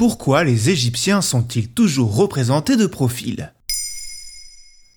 Pourquoi les Égyptiens sont-ils toujours représentés de profil?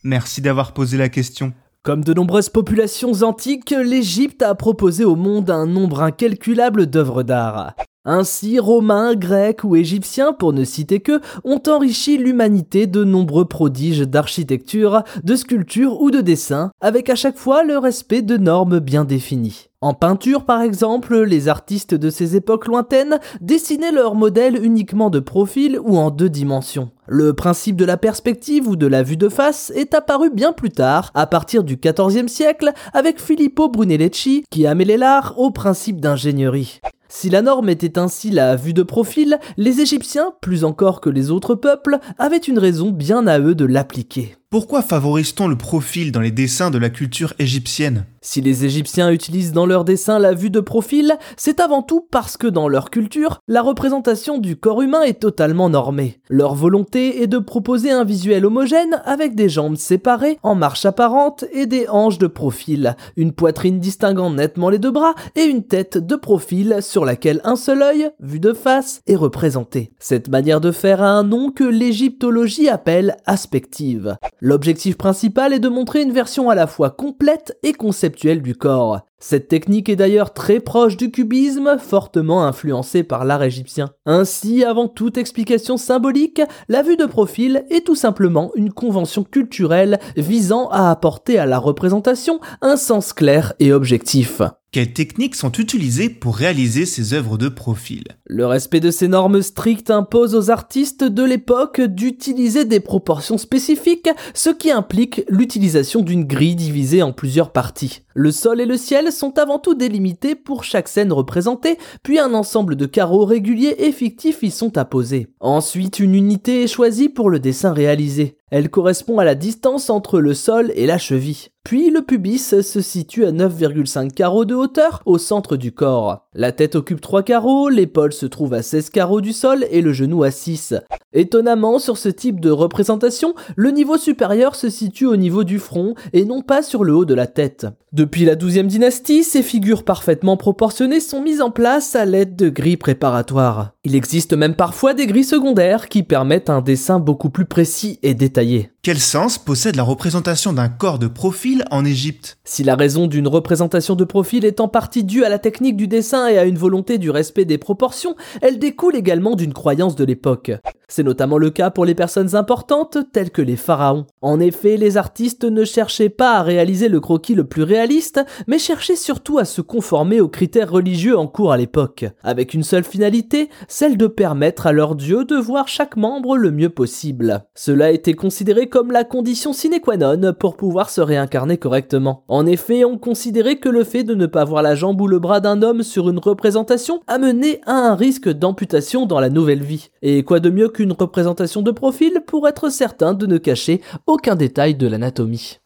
Merci d'avoir posé la question. Comme de nombreuses populations antiques, l'Égypte a proposé au monde un nombre incalculable d'œuvres d'art. Ainsi, Romains, Grecs ou Égyptiens, pour ne citer que, ont enrichi l'humanité de nombreux prodiges d'architecture, de sculpture ou de dessin, avec à chaque fois le respect de normes bien définies. En peinture, par exemple, les artistes de ces époques lointaines dessinaient leurs modèles uniquement de profil ou en deux dimensions. Le principe de la perspective ou de la vue de face est apparu bien plus tard, à partir du XIVe siècle, avec Filippo Brunelleschi, qui a mêlé l'art au principe d'ingénierie. Si la norme était ainsi la vue de profil, les Égyptiens, plus encore que les autres peuples, avaient une raison bien à eux de l'appliquer. Pourquoi favorise-t-on le profil dans les dessins de la culture égyptienne? Si les Égyptiens utilisent dans leurs dessins la vue de profil, c'est avant tout parce que dans leur culture, la représentation du corps humain est totalement normée. Leur volonté est de proposer un visuel homogène avec des jambes séparées, en marche apparente et des hanches de profil, une poitrine distinguant nettement les deux bras et une tête de profil sur laquelle un seul œil, vu de face, est représenté. Cette manière de faire a un nom que l'égyptologie appelle aspective. L'objectif principal est de montrer une version à la fois complète et conceptuelle du corps. Cette technique est d'ailleurs très proche du cubisme, fortement influencé par l'art égyptien. Ainsi, avant toute explication symbolique, la vue de profil est tout simplement une convention culturelle visant à apporter à la représentation un sens clair et objectif. Quelles techniques sont utilisées pour réaliser ces œuvres de profil? Le respect de ces normes strictes impose aux artistes de l'époque d'utiliser des proportions spécifiques, ce qui implique l'utilisation d'une grille divisée en plusieurs parties. Le sol et le ciel sont avant tout délimités pour chaque scène représentée, puis un ensemble de carreaux réguliers et fictifs y sont apposés. Ensuite, une unité est choisie pour le dessin réalisé. Elle correspond à la distance entre le sol et la cheville. Puis le pubis se situe à 9,5 carreaux de hauteur au centre du corps. La tête occupe 3 carreaux, l'épaule se trouve à 16 carreaux du sol et le genou à 6. Étonnamment, sur ce type de représentation, le niveau supérieur se situe au niveau du front et non pas sur le haut de la tête. Depuis la 12e dynastie, ces figures parfaitement proportionnées sont mises en place à l'aide de grilles préparatoires. Il existe même parfois des grilles secondaires qui permettent un dessin beaucoup plus précis et détaillé. Quel sens possède la représentation d'un corps de profil en Égypte? Si la raison d'une représentation de profil est en partie due à la technique du dessin et à une volonté du respect des proportions, elle découle également d'une croyance de l'époque. C'est notamment le cas pour les personnes importantes telles que les pharaons. En effet, les artistes ne cherchaient pas à réaliser le croquis le plus réaliste, mais cherchaient surtout à se conformer aux critères religieux en cours à l'époque, avec une seule finalité, celle de permettre à leur dieu de voir chaque membre le mieux possible. Cela était considéré comme la condition sine qua non pour pouvoir se réincarner correctement. En effet, on considérait que le fait de ne pas voir la jambe ou le bras d'un homme sur une représentation amenait à un risque d'amputation dans la nouvelle vie. Et quoi de mieux qu'une représentation de profil pour être certain de ne cacher aucun détail de l'anatomie.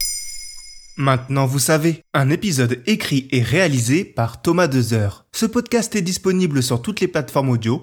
Maintenant vous savez, un épisode écrit et réalisé par Thomas Dezer. Ce podcast est disponible sur toutes les plateformes audio